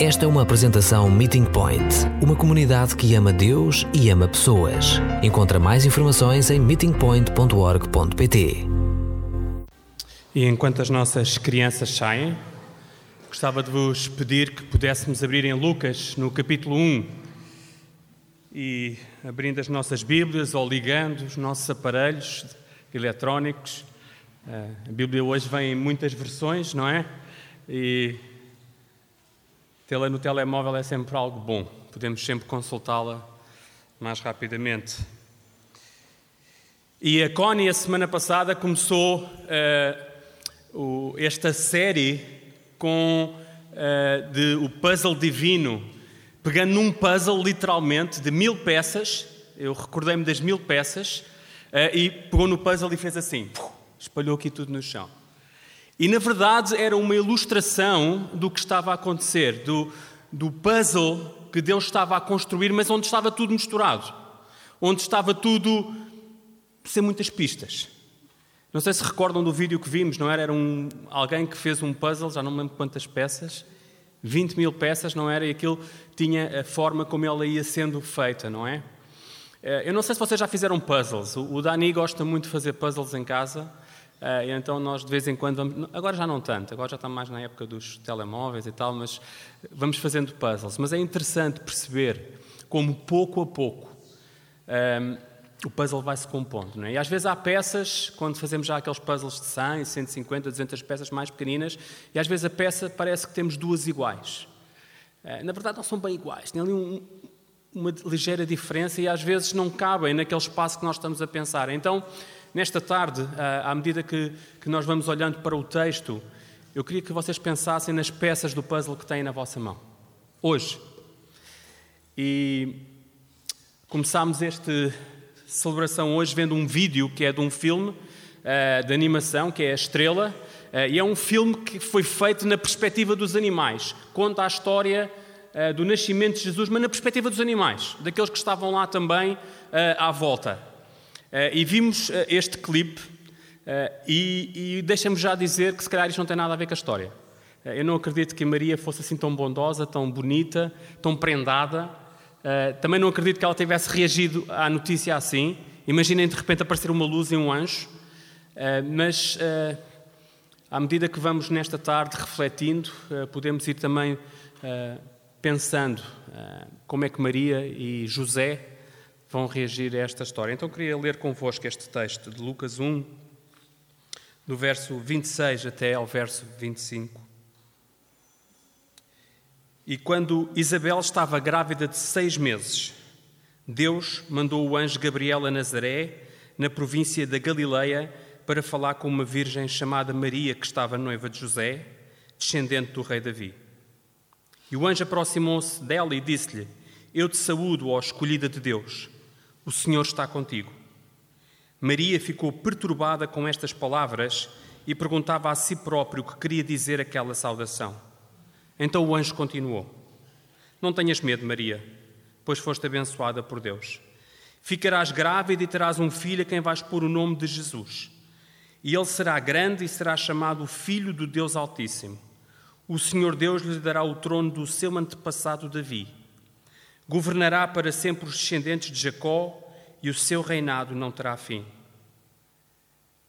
Esta é uma apresentação Meeting Point, uma comunidade que ama Deus e ama pessoas. Encontra mais informações em meetingpoint.org.pt. E enquanto as nossas crianças saem, gostava de vos pedir que pudéssemos abrir em Lucas, no capítulo 1, e abrindo as nossas Bíblias ou ligando os nossos aparelhos eletrónicos. Eh, a Bíblia hoje vem em muitas versões, não é? E Tê-la no telemóvel é sempre algo bom, podemos sempre consultá-la mais rapidamente. E a Connie, a semana passada, começou uh, o, esta série com uh, de, o puzzle divino, pegando num puzzle literalmente de mil peças. Eu recordei-me das mil peças uh, e pegou no puzzle e fez assim, espalhou aqui tudo no chão. E na verdade era uma ilustração do que estava a acontecer, do, do puzzle que Deus estava a construir, mas onde estava tudo misturado, onde estava tudo sem muitas pistas. Não sei se recordam do vídeo que vimos, não era? Era um, alguém que fez um puzzle, já não me lembro quantas peças, 20 mil peças, não era? E aquilo tinha a forma como ela ia sendo feita, não é? Eh, eu não sei se vocês já fizeram puzzles. O Dani gosta muito de fazer puzzles em casa. Uh, então nós de vez em quando vamos, agora já não tanto, agora já está mais na época dos telemóveis e tal, mas vamos fazendo puzzles. Mas é interessante perceber como pouco a pouco um, o puzzle vai se compondo. É? E às vezes há peças, quando fazemos já aqueles puzzles de 100, 150, 200 peças mais pequeninas, e às vezes a peça parece que temos duas iguais. Uh, na verdade não são bem iguais, tem ali um, uma ligeira diferença e às vezes não cabem naquele espaço que nós estamos a pensar. Então Nesta tarde, à medida que, que nós vamos olhando para o texto, eu queria que vocês pensassem nas peças do puzzle que têm na vossa mão. Hoje. E começámos esta celebração hoje vendo um vídeo que é de um filme uh, de animação, que é A Estrela, uh, e é um filme que foi feito na perspectiva dos animais. Conta a história do nascimento de Jesus, mas na perspectiva dos animais, daqueles que estavam lá também à volta. Uh, e vimos uh, este clipe uh, e, e já dizer que se calhar isto não tem nada a ver com a história. eu não acredito que Maria fosse assim tão bondosa, tão bonita, tão prendada. também não acredito que ela tivesse reagido à notícia assim. Imaginem de repente aparecer uma luz e um anjo. mas à medida que vamos nesta tarde refletindo, podemos ir também pensando como é que Maria e José vão reagir a esta história. Então queria ler convosco este texto de Lucas 1, do verso 26 até ao verso 25. E quando Isabel estava grávida de seis meses, Deus mandou o anjo Gabriel a Nazaré, na província da Galileia, para falar com uma virgem chamada Maria, que estava noiva de José, descendente do rei Davi. E o anjo aproximou-se dela e disse-lhe: Eu te saúdo, ó escolhida de Deus. O Senhor está contigo. Maria ficou perturbada com estas palavras e perguntava a si próprio o que queria dizer aquela saudação. Então o anjo continuou: Não tenhas medo, Maria, pois foste abençoada por Deus. Ficarás grávida e terás um filho a quem vais pôr o nome de Jesus. E ele será grande e será chamado Filho do Deus Altíssimo. O Senhor Deus lhe dará o trono do seu antepassado Davi Governará para sempre os descendentes de Jacó e o seu reinado não terá fim.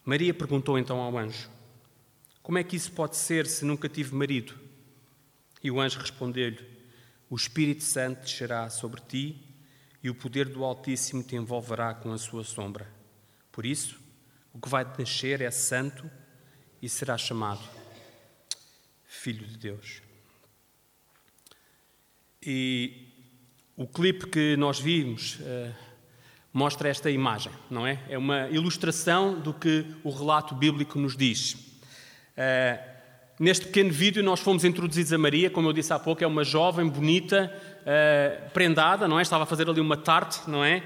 Maria perguntou então ao anjo: Como é que isso pode ser se nunca tive marido? E o anjo respondeu-lhe: O Espírito Santo descerá sobre ti e o poder do Altíssimo te envolverá com a sua sombra. Por isso, o que vai nascer é santo e será chamado Filho de Deus. E o clipe que nós vimos uh, mostra esta imagem, não é? É uma ilustração do que o relato bíblico nos diz. Uh, neste pequeno vídeo, nós fomos introduzidos a Maria, como eu disse há pouco, é uma jovem, bonita, uh, prendada, não é? Estava a fazer ali uma tarte, não é?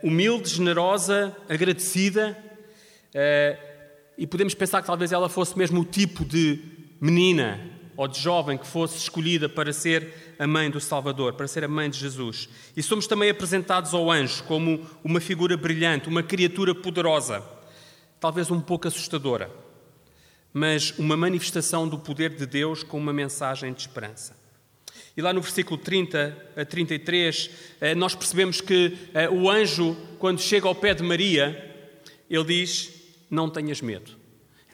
humilde, generosa, agradecida. e podemos pensar que talvez ela fosse mesmo o tipo de menina ou de jovem que fosse escolhida para ser a mãe do Salvador, para ser a mãe de Jesus. E somos também apresentados ao anjo como uma figura brilhante, uma criatura poderosa, talvez um pouco assustadora, mas uma manifestação do poder de Deus com uma mensagem de esperança. E lá no versículo 30 a 33, eh, nós percebemos que eh, o anjo, quando chega ao pé de Maria, ele diz: Não tenhas medo.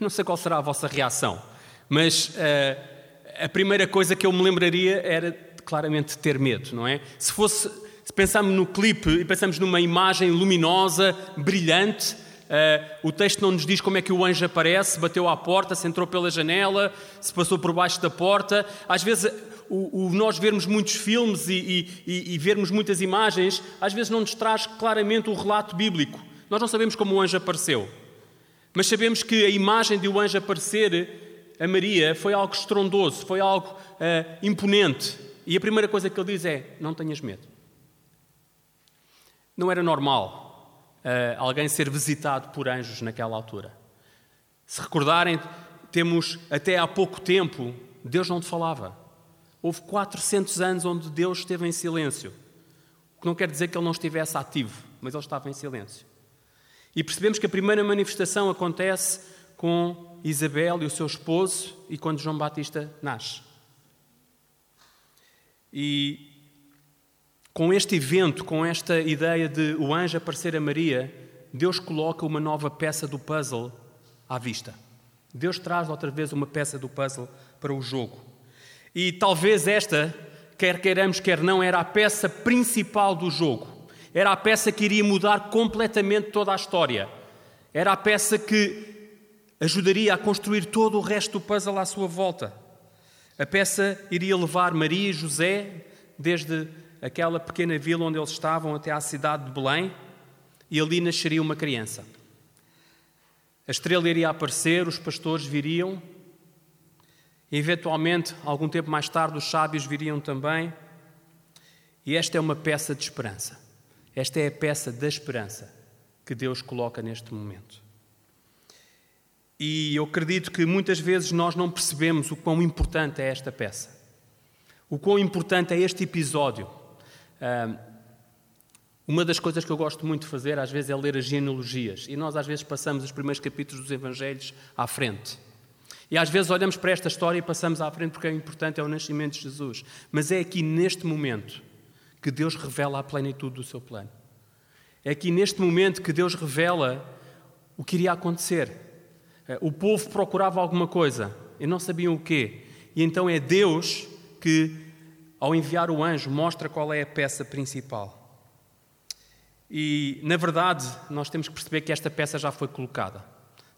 não sei qual será a vossa reação, mas eh, a primeira coisa que eu me lembraria era claramente ter medo, não é? Se fosse, se pensarmos no clipe e pensamos numa imagem luminosa, brilhante, uh, o texto não nos diz como é que o anjo aparece, bateu à porta, se entrou pela janela, se passou por baixo da porta. Às vezes o, o nós vermos muitos filmes e, e, e, vermos muitas imagens, às vezes não nos traz claramente o relato bíblico. Nós não sabemos como o anjo apareceu, mas sabemos que a imagem de o anjo aparecer a Maria foi algo estrondoso, foi algo uh, imponente. E a primeira coisa que ele diz é: Não tenhas medo. Não era normal uh, alguém ser visitado por anjos naquela altura. Se recordarem, temos até há pouco tempo, Deus não te falava. Houve 400 anos onde Deus esteve em silêncio. O que não quer dizer que ele não estivesse ativo, mas ele estava em silêncio. E percebemos que a primeira manifestação acontece com Isabel e o seu esposo e quando João Batista nasce. E com este evento, com esta ideia de o anjo aparecer a Maria, Deus coloca uma nova peça do puzzle à vista. Deus traz outra vez uma peça do puzzle para o jogo. E talvez esta, quer queiramos, quer não, era a peça principal do jogo. Era a peça que iria mudar completamente toda a história. Era a peça que ajudaria a construir todo o resto do puzzle à sua volta. A peça iria levar Maria e José desde aquela pequena vila onde eles estavam até à cidade de Belém e ali nasceria uma criança. A estrela iria aparecer, os pastores viriam e, eventualmente, algum tempo mais tarde, os sábios viriam também. E esta é uma peça de esperança. Esta é a peça da esperança que Deus coloca neste momento. E eu acredito que muitas vezes nós não percebemos o quão importante é esta peça. O quão importante é este episódio. Uma das coisas que eu gosto muito de fazer, às vezes, é ler as genealogias. E nós, às vezes, passamos os primeiros capítulos dos Evangelhos à frente. E às vezes olhamos para esta história e passamos à frente porque é importante, é o nascimento de Jesus. Mas é aqui neste momento que Deus revela a plenitude do seu plano. É aqui neste momento que Deus revela o que iria acontecer. Eh, o povo procurava alguma coisa e não sabiam o quê. E então é Deus que, ao enviar o anjo, mostra qual é a peça principal. E, na verdade, nós temos que perceber que esta peça já foi colocada.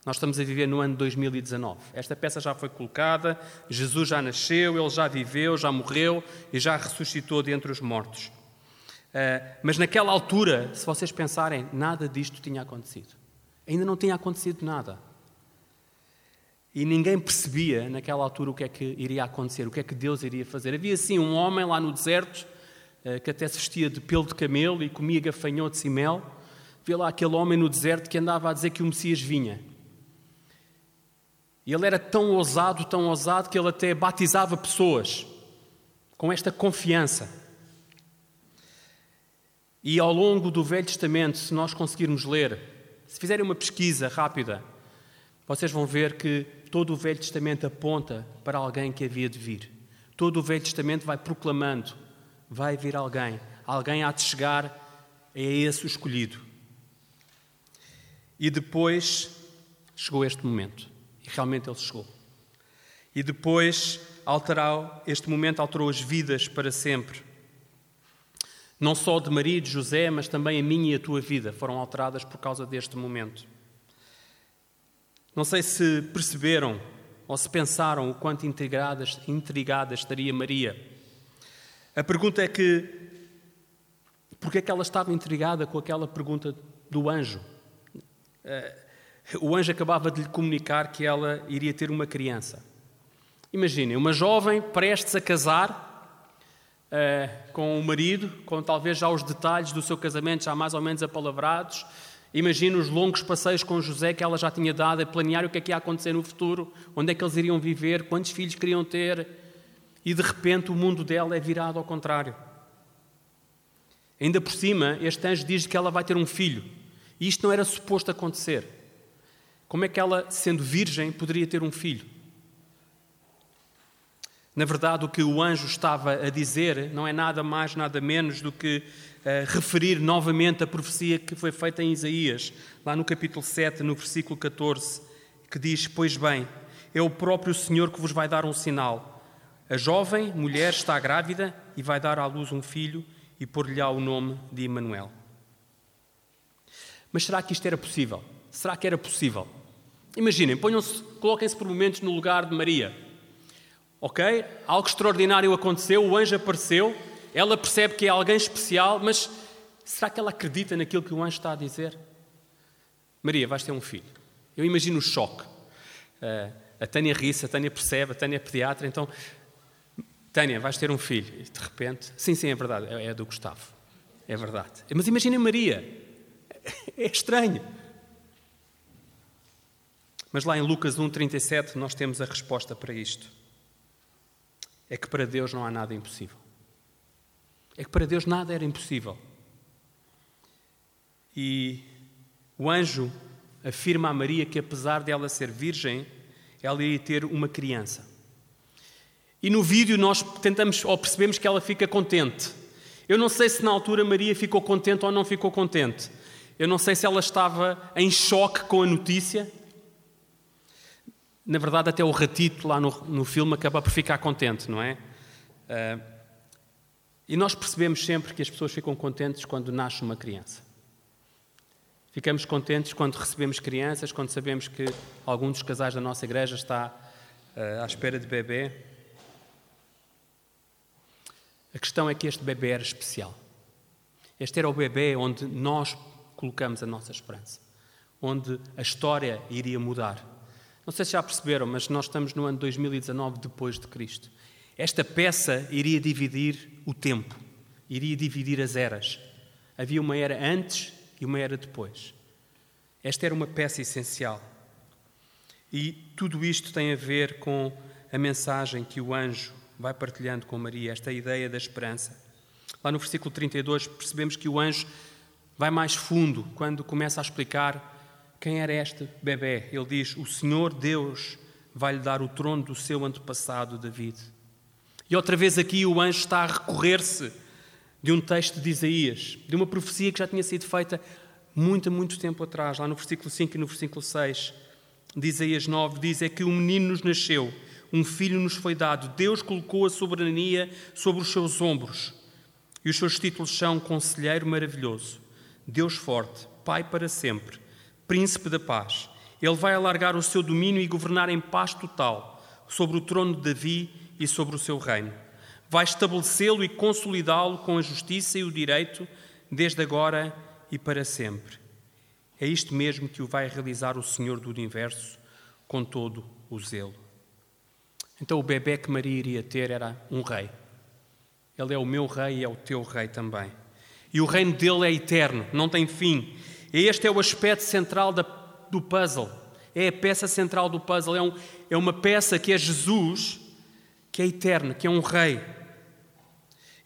Nós estamos a viver no ano 2019. Esta peça já foi colocada, Jesus já nasceu, ele já viveu, já morreu e já ressuscitou dentre os mortos. Uh, mas naquela altura, se vocês pensarem, nada disto tinha acontecido. Ainda não tinha acontecido nada. E ninguém percebia naquela altura o que é que iria acontecer, o que é que Deus iria fazer. Havia sim um homem lá no deserto uh, que até se vestia de pelo de camelo e comia gafanhotos e mel. Vê lá aquele homem no deserto que andava a dizer que o Messias vinha. E ele era tão ousado, tão ousado, que ele até batizava pessoas com esta confiança. E ao longo do Velho Testamento, se nós conseguirmos ler, se fizerem uma pesquisa rápida, vocês vão ver que todo o Velho Testamento aponta para alguém que havia de vir. Todo o Velho Testamento vai proclamando: vai vir alguém, alguém há de chegar, é esse o escolhido. E depois chegou este momento. E realmente ele chegou. E depois, alterou, este momento alterou as vidas para sempre. Não só de Maria e de José, mas também a minha e a tua vida foram alteradas por causa deste momento. Não sei se perceberam ou se pensaram o quanto intrigada, intrigada estaria Maria. A pergunta é que, porque é que ela estava intrigada com aquela pergunta do anjo? Eh, o anjo acabava de lhe comunicar que ela iria ter uma criança. Imaginem, uma jovem prestes a casar uh, com o marido, com talvez já os detalhes do seu casamento já mais ou menos apalavrados. Imagina os longos passeios com José que ela já tinha dado a planear o que é que ia acontecer no futuro, onde é que eles iriam viver, quantos filhos queriam ter. E de repente o mundo dela é virado ao contrário. Ainda por cima, este anjo diz que ela vai ter um filho. E isto não era suposto acontecer. Como é que ela, sendo virgem, poderia ter um filho? Na verdade, o que o anjo estava a dizer não é nada mais, nada menos do que uh, referir novamente a profecia que foi feita em Isaías, lá no capítulo 7, no versículo 14, que diz: Pois bem, é o próprio Senhor que vos vai dar um sinal. A jovem mulher está grávida e vai dar à luz um filho e pôr-lhe-á o nome de Emanuel. Mas será que isto era possível? Será que era possível? Imaginem, ponham-se, coloquem-se por momentos no lugar de Maria. Ok? Algo extraordinário aconteceu, o anjo apareceu, ela percebe que é alguém especial, mas será que ela acredita naquilo que o anjo está a dizer? Maria, vais ter um filho. Eu imagino o choque. Uh, a Tânia ri-se, a Tânia percebe, a Tânia é pediatra, então, Tânia, vais ter um filho. E de repente, sim, sim, é verdade, é, é do Gustavo. É verdade. Mas imaginem Maria. É estranho. Mas lá em Lucas 1,37 nós temos a resposta para isto. É que para Deus não há nada impossível. É que para Deus nada era impossível. E o anjo afirma a Maria que, apesar dela ser virgem, ela iria ter uma criança. E no vídeo nós tentamos ou percebemos que ela fica contente. Eu não sei se na altura Maria ficou contente ou não ficou contente. Eu não sei se ela estava em choque com a notícia na verdade, até o ratito lá no, no filme acaba por ficar contente, não é? Uh, e nós percebemos sempre que as pessoas ficam contentes quando nasce uma criança. Ficamos contentes quando recebemos crianças, quando sabemos que algum dos casais da nossa igreja está uh, à espera de bebê. A questão é que este bebê era especial. Este era o bebê onde nós colocamos a nossa esperança, onde a história iria mudar. Não sei se já perceberam, mas nós estamos no ano 2019 depois de Cristo. Esta peça iria dividir o tempo, iria dividir as eras. Havia uma era antes e uma era depois. Esta era uma peça essencial. E tudo isto tem a ver com a mensagem que o anjo vai partilhando com Maria, esta ideia da esperança. Lá no versículo 32 percebemos que o anjo vai mais fundo quando começa a explicar quem era este bebê? Ele diz: O Senhor Deus vai lhe dar o trono do seu antepassado David. E outra vez aqui o anjo está a recorrer-se de um texto de Isaías, de uma profecia que já tinha sido feita muito, muito tempo atrás, lá no versículo 5 e no versículo 6 de Isaías 9, diz: É que um menino nos nasceu, um filho nos foi dado, Deus colocou a soberania sobre os seus ombros. E os seus títulos são Conselheiro Maravilhoso, Deus Forte, Pai para sempre príncipe da paz. Ele vai alargar o seu domínio e governar em paz total sobre o trono de Davi e sobre o seu reino. Vai estabelecê-lo e consolidá-lo com a justiça e o direito, desde agora e para sempre. É isto mesmo que o vai realizar o Senhor do universo com todo o zelo. Então o bebê que Maria iria ter era um rei. Ele é o meu rei e é o teu rei também. E o reino dele é eterno, não tem fim. Este é o aspecto central da, do puzzle. É a peça central do puzzle. É, um, é uma peça que é Jesus, que é eterna, que é um rei.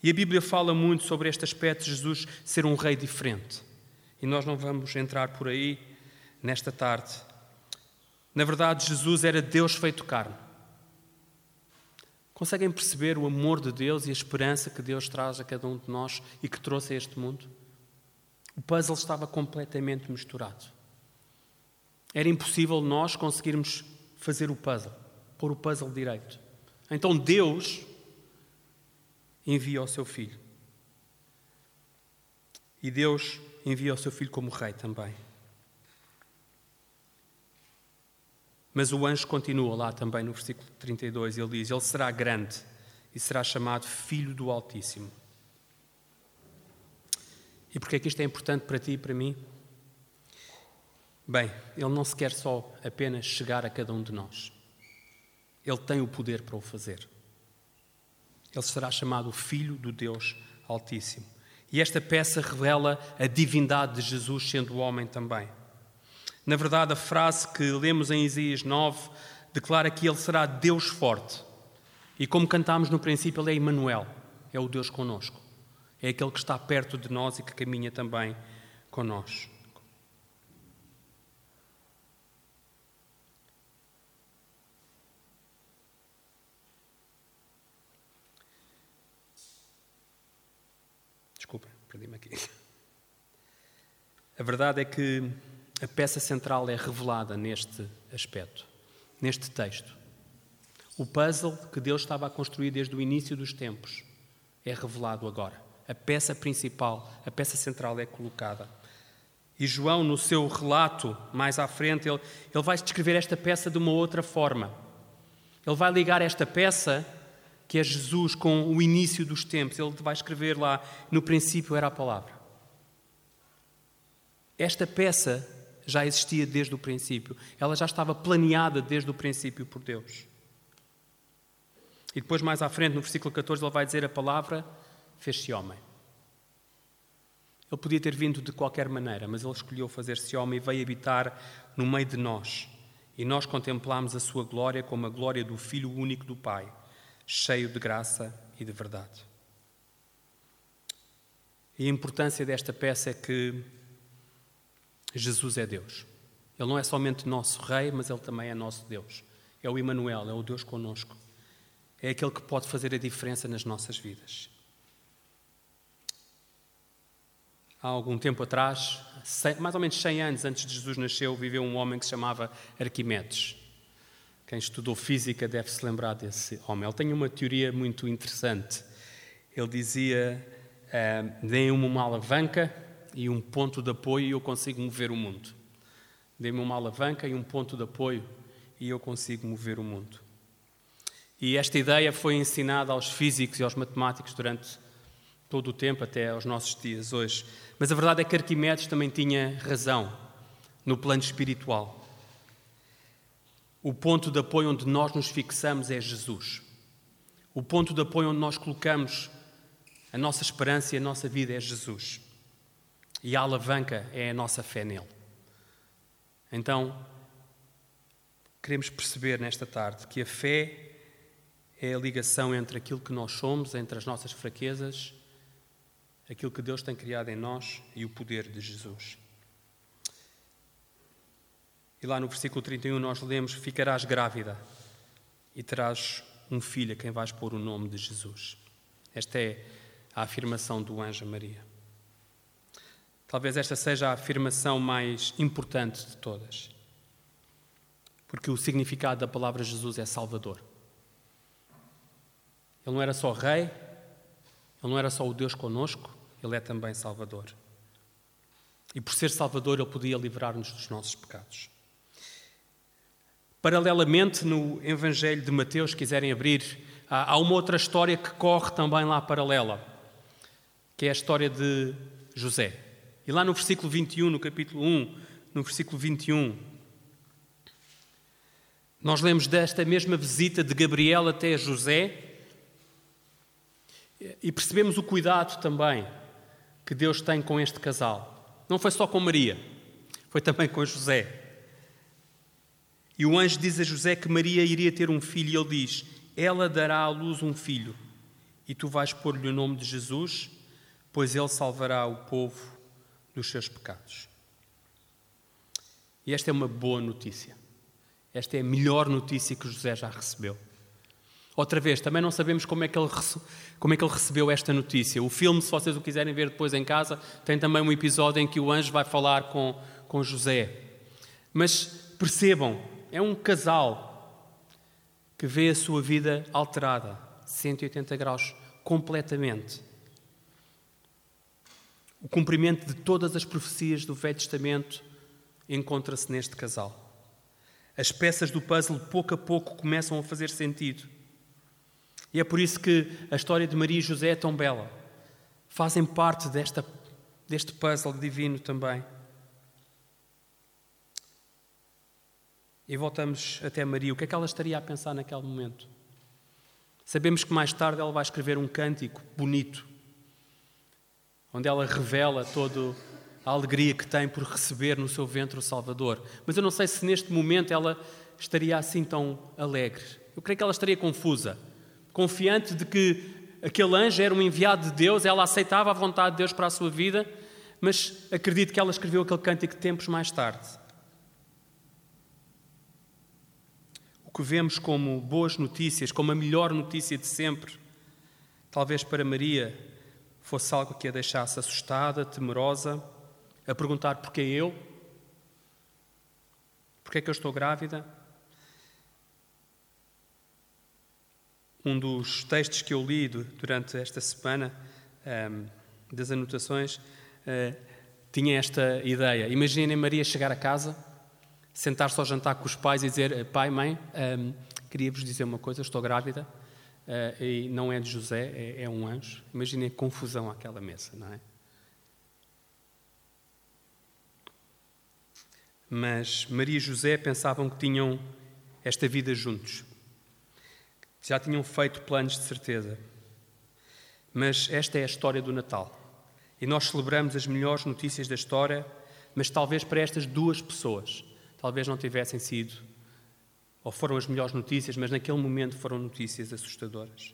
E a Bíblia fala muito sobre este aspecto de Jesus ser um rei diferente. E nós não vamos entrar por aí nesta tarde. Na verdade, Jesus era Deus feito carne. Conseguem perceber o amor de Deus e a esperança que Deus traz a cada um de nós e que trouxe a este mundo? O puzzle estava completamente misturado. Era impossível nós conseguirmos fazer o puzzle, pôr o puzzle direito. Então Deus envia o seu filho. E Deus envia o seu filho como rei também. Mas o anjo continua lá também no versículo 32, ele diz: Ele será grande e será chamado Filho do Altíssimo. E porquê é que isto é importante para ti e para mim? Bem, Ele não se quer só apenas chegar a cada um de nós. Ele tem o poder para o fazer. Ele será chamado Filho do Deus Altíssimo. E esta peça revela a divindade de Jesus sendo homem também. Na verdade, a frase que lemos em Isaías 9 declara que ele será Deus forte. E como cantámos no princípio, ele é Emmanuel, é o Deus conosco. É aquele que está perto de nós e que caminha também conosco. Desculpa, perdi-me aqui. A verdade é que a peça central é revelada neste aspecto, neste texto. O puzzle que Deus estava a construir desde o início dos tempos é revelado agora. A peça principal, a peça central é colocada. E João, no seu relato mais à frente, ele, ele vai descrever esta peça de uma outra forma. Ele vai ligar esta peça, que é Jesus, com o início dos tempos. Ele vai escrever lá: no princípio era a palavra. Esta peça já existia desde o princípio. Ela já estava planeada desde o princípio por Deus. E depois, mais à frente, no versículo 14, ele vai dizer: A palavra fez-se homem. Ele podia ter vindo de qualquer maneira, mas ele escolheu fazer-se homem e veio habitar no meio de nós. E nós contemplamos a sua glória como a glória do Filho único do Pai, cheio de graça e de verdade. E a importância desta peça é que Jesus é Deus. Ele não é somente nosso Rei, mas Ele também é nosso Deus. É o Emmanuel, é o Deus conosco. É aquele que pode fazer a diferença nas nossas vidas. Há algum tempo atrás, mais ou menos 100 anos antes de Jesus nascer, viveu um homem que se chamava Arquimedes. Quem estudou física deve se lembrar desse homem. Ele tem uma teoria muito interessante. Ele dizia: ah, deem-me uma alavanca e um ponto de apoio e eu consigo mover o mundo. Dê-me uma alavanca e um ponto de apoio e eu consigo mover o mundo. E esta ideia foi ensinada aos físicos e aos matemáticos durante todo o tempo, até aos nossos dias hoje. Mas a verdade é que Arquimedes também tinha razão no plano espiritual. O ponto de apoio onde nós nos fixamos é Jesus. O ponto de apoio onde nós colocamos a nossa esperança e a nossa vida é Jesus. E a alavanca é a nossa fé nele. Então, queremos perceber nesta tarde que a fé é a ligação entre aquilo que nós somos, entre as nossas fraquezas, aquilo que Deus tem criado em nós e o poder de Jesus. E lá no versículo 31 nós lemos: Ficarás grávida e terás um filho a quem vais pôr o nome de Jesus. Esta é a afirmação do anjo Maria. Talvez esta seja a afirmação mais importante de todas. Porque o significado da palavra Jesus é Salvador. Ele não era só Rei, ele não era só o Deus conosco, ele é também Salvador. E por ser Salvador, ele podia livrar-nos dos nossos pecados. Paralelamente, no Evangelho de Mateus, se quiserem abrir, há uma outra história que corre também lá paralela, que é a história de José. E lá no versículo 21, no capítulo 1, no versículo 21, nós lemos desta mesma visita de Gabriel até José e percebemos o cuidado também que Deus tem com este casal. Não foi só com Maria, foi também com José. E o anjo diz a José que Maria iria ter um filho, e ele diz: Ela dará à luz um filho, e tu vais pôr-lhe o nome de Jesus, pois ele salvará o povo dos seus pecados. E esta é uma boa notícia. Esta é a melhor notícia que José já recebeu. Outra vez, também não sabemos como é, que ele, como é que ele recebeu esta notícia. O filme, se vocês o quiserem ver depois em casa, tem também um episódio em que o anjo vai falar com, com José. Mas percebam, é um casal que vê a sua vida alterada, 180 graus, completamente. O cumprimento de todas as profecias do Velho Testamento encontra-se neste casal. As peças do puzzle, pouco a pouco, começam a fazer sentido. E é por isso que a história de Maria e José é tão bela. Fazem parte desta, deste puzzle divino também. E voltamos até Maria. O que é que ela estaria a pensar naquele momento? Sabemos que mais tarde ela vai escrever um cântico bonito onde ela revela toda a alegria que tem por receber no seu ventre o Salvador. Mas eu não sei se neste momento ela estaria assim tão alegre. Eu creio que ela estaria confusa, confiante de que aquele anjo era um enviado de Deus, ela aceitava a vontade de Deus para a sua vida, mas acredito que ela escreveu aquele cântico tempos mais tarde. O que vemos como boas notícias, como a melhor notícia de sempre, talvez para Maria fosse algo que a deixasse assustada, temerosa, a perguntar porquê eu? Porquê é que eu estou grávida? Um dos textos que eu li durante esta semana, um, ehm, das anotações, uh, tinha esta ideia. Imaginem Maria chegar a casa, sentar-se ao jantar com os pais e dizer: Pai, mãe, um, ehm, queria vos dizer uma coisa, estou grávida. Uh, e não é de José, é, é um anjo. Imaginem a confusão àquela mesa, não é? Mas Maria e José pensavam que tinham esta vida juntos. Já tinham feito planos de certeza. Mas esta é a história do Natal. E nós celebramos as melhores notícias da história, mas talvez para estas duas pessoas, talvez não tivessem sido ou foram as melhores notícias, mas naquele momento foram notícias assustadoras.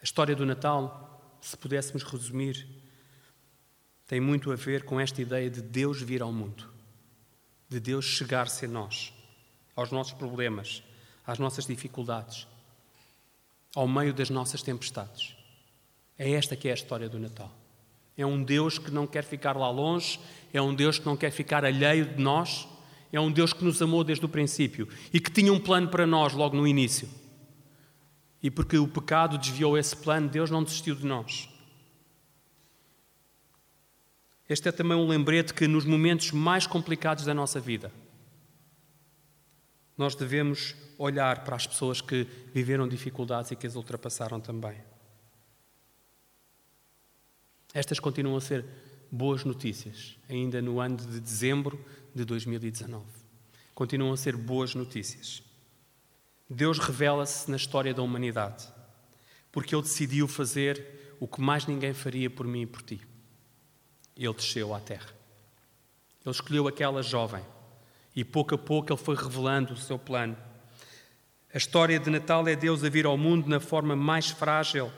A história do Natal, se pudéssemos resumir, tem muito a ver com esta ideia de Deus vir ao mundo, de Deus chegar-se a nós, aos nossos problemas, às nossas dificuldades, ao meio das nossas tempestades. É esta que é a história do Natal. É um Deus que não quer ficar lá longe, é um Deus que não quer ficar alheio de nós, é um Deus que nos amou desde o princípio e que tinha um plano para nós logo no início. E porque o pecado desviou esse plano, Deus não desistiu de nós. Este é também um lembrete que nos momentos mais complicados da nossa vida, nós devemos olhar para as pessoas que viveram dificuldades e que as ultrapassaram também. Estas continuam a ser boas notícias, ainda no ano de dezembro de 2019. Continuam a ser boas notícias. Deus revela-se na história da humanidade, porque Ele decidiu fazer o que mais ninguém faria por mim e por ti. Ele desceu à terra. Ele escolheu aquela jovem e pouco a pouco Ele foi revelando o seu plano. A história de Natal é Deus a vir ao mundo na forma mais frágil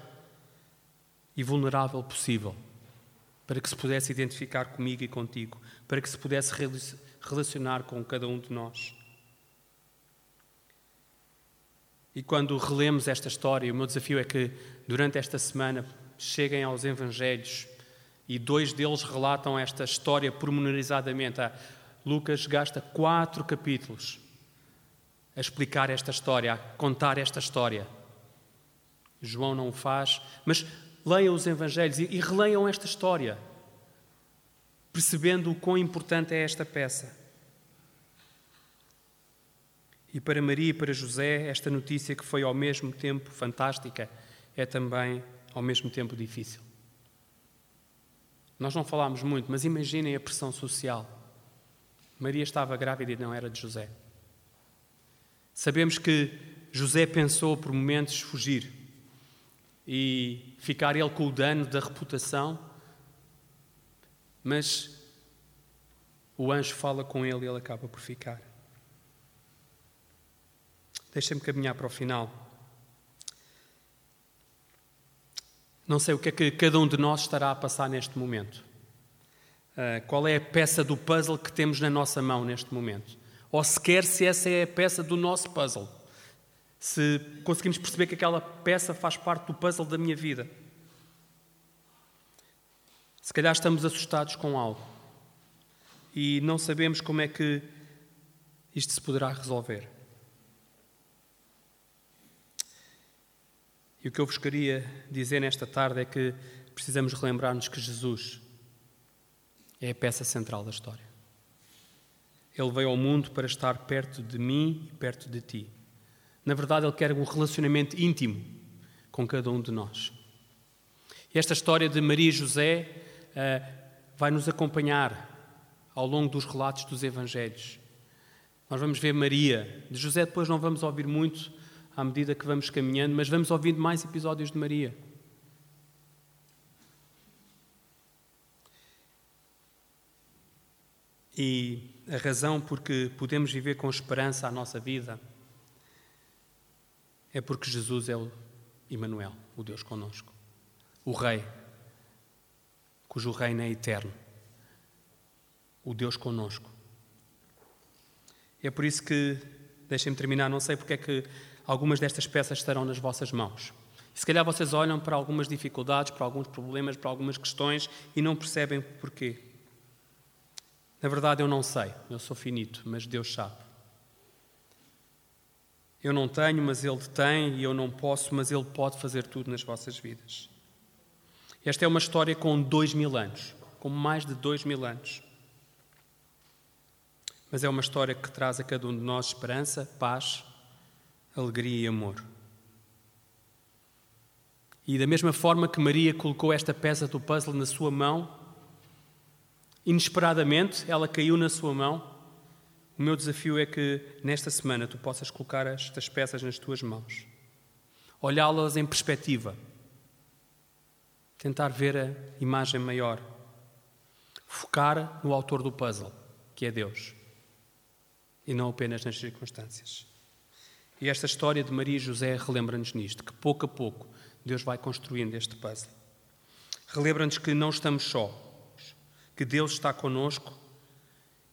e vulnerável possível, para que se pudesse identificar comigo e contigo, para que se pudesse relacionar com cada um de nós. E quando relemos esta história, o meu desafio é que durante esta semana cheguem aos Evangelhos e dois deles relatam esta história pormenorizadamente. Lucas gasta quatro capítulos a explicar esta história, a contar esta história. João não o faz, mas leiam os Evangelhos e, releiam esta história percebendo o quão importante é esta peça. E para Maria e para José, esta notícia que foi ao mesmo tempo fantástica é também ao mesmo tempo difícil. Nós não falámos muito, mas imaginem a pressão social. Maria estava grávida e não era de José. Sabemos que José pensou por momentos fugir e ficar ele com o dano da reputação mas o anjo fala com ele e ele acaba por ficar. Deixa-me caminhar para o final. Não sei o que é que cada um de nós estará a passar neste momento. Uh, qual é a peça do puzzle que temos na nossa mão neste momento? Ou sequer se essa é a peça do nosso puzzle. Se conseguimos perceber que aquela peça faz parte do puzzle da minha vida. Se calhar estamos assustados com algo e não sabemos como é que isto se poderá resolver. E o que eu vos queria dizer nesta tarde é que precisamos relembrar-nos que Jesus é a peça central da história. Ele veio ao mundo para estar perto de mim e perto de ti. Na verdade, ele quer um relacionamento íntimo com cada um de nós. Esta história de Maria e José uh, vai nos acompanhar ao longo dos relatos dos Evangelhos. Nós vamos ver Maria. De José depois não vamos ouvir muito à medida que vamos caminhando, mas vamos ouvindo mais episódios de Maria. E a razão por que podemos viver com esperança a nossa vida é porque Jesus é o Emmanuel, o Deus conosco, o Rei cujo reino é eterno, o Deus conosco. É por isso que, deixem-me terminar, não sei porque é que algumas destas peças estarão nas vossas mãos. E se calhar vocês olham para algumas dificuldades, para alguns problemas, para algumas questões e não percebem porquê. Na verdade, eu não sei, eu sou finito, mas Deus sabe. Eu não tenho, mas Ele tem, e eu não posso, mas Ele pode fazer tudo nas vossas vidas. Esta é uma história com dois mil anos, com mais de dois mil anos. Mas é uma história que traz a cada um de nós esperança, paz, alegria e amor. E da mesma forma que Maria colocou esta peça do puzzle na sua mão, inesperadamente ela caiu na sua mão. O meu desafio é que nesta semana tu possas colocar estas peças nas tuas mãos, olhá-las em perspectiva, tentar ver a imagem maior, focar no autor do puzzle, que é Deus, e não apenas nas circunstâncias. E esta história de Maria e José relembra-nos nisto, que pouco a pouco Deus vai construindo este puzzle. Relembra-nos que não estamos só, que Deus está conosco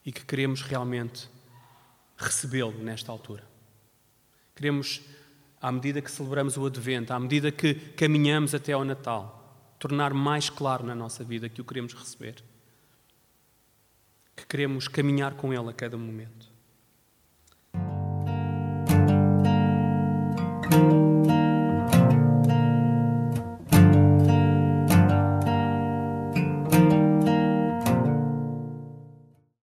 e que queremos realmente recebê-lo nesta altura. Queremos, à medida que celebramos o Advento, à medida que caminhamos até ao Natal, tornar mais claro na nossa vida que o queremos receber, que queremos caminhar com Ele a cada momento.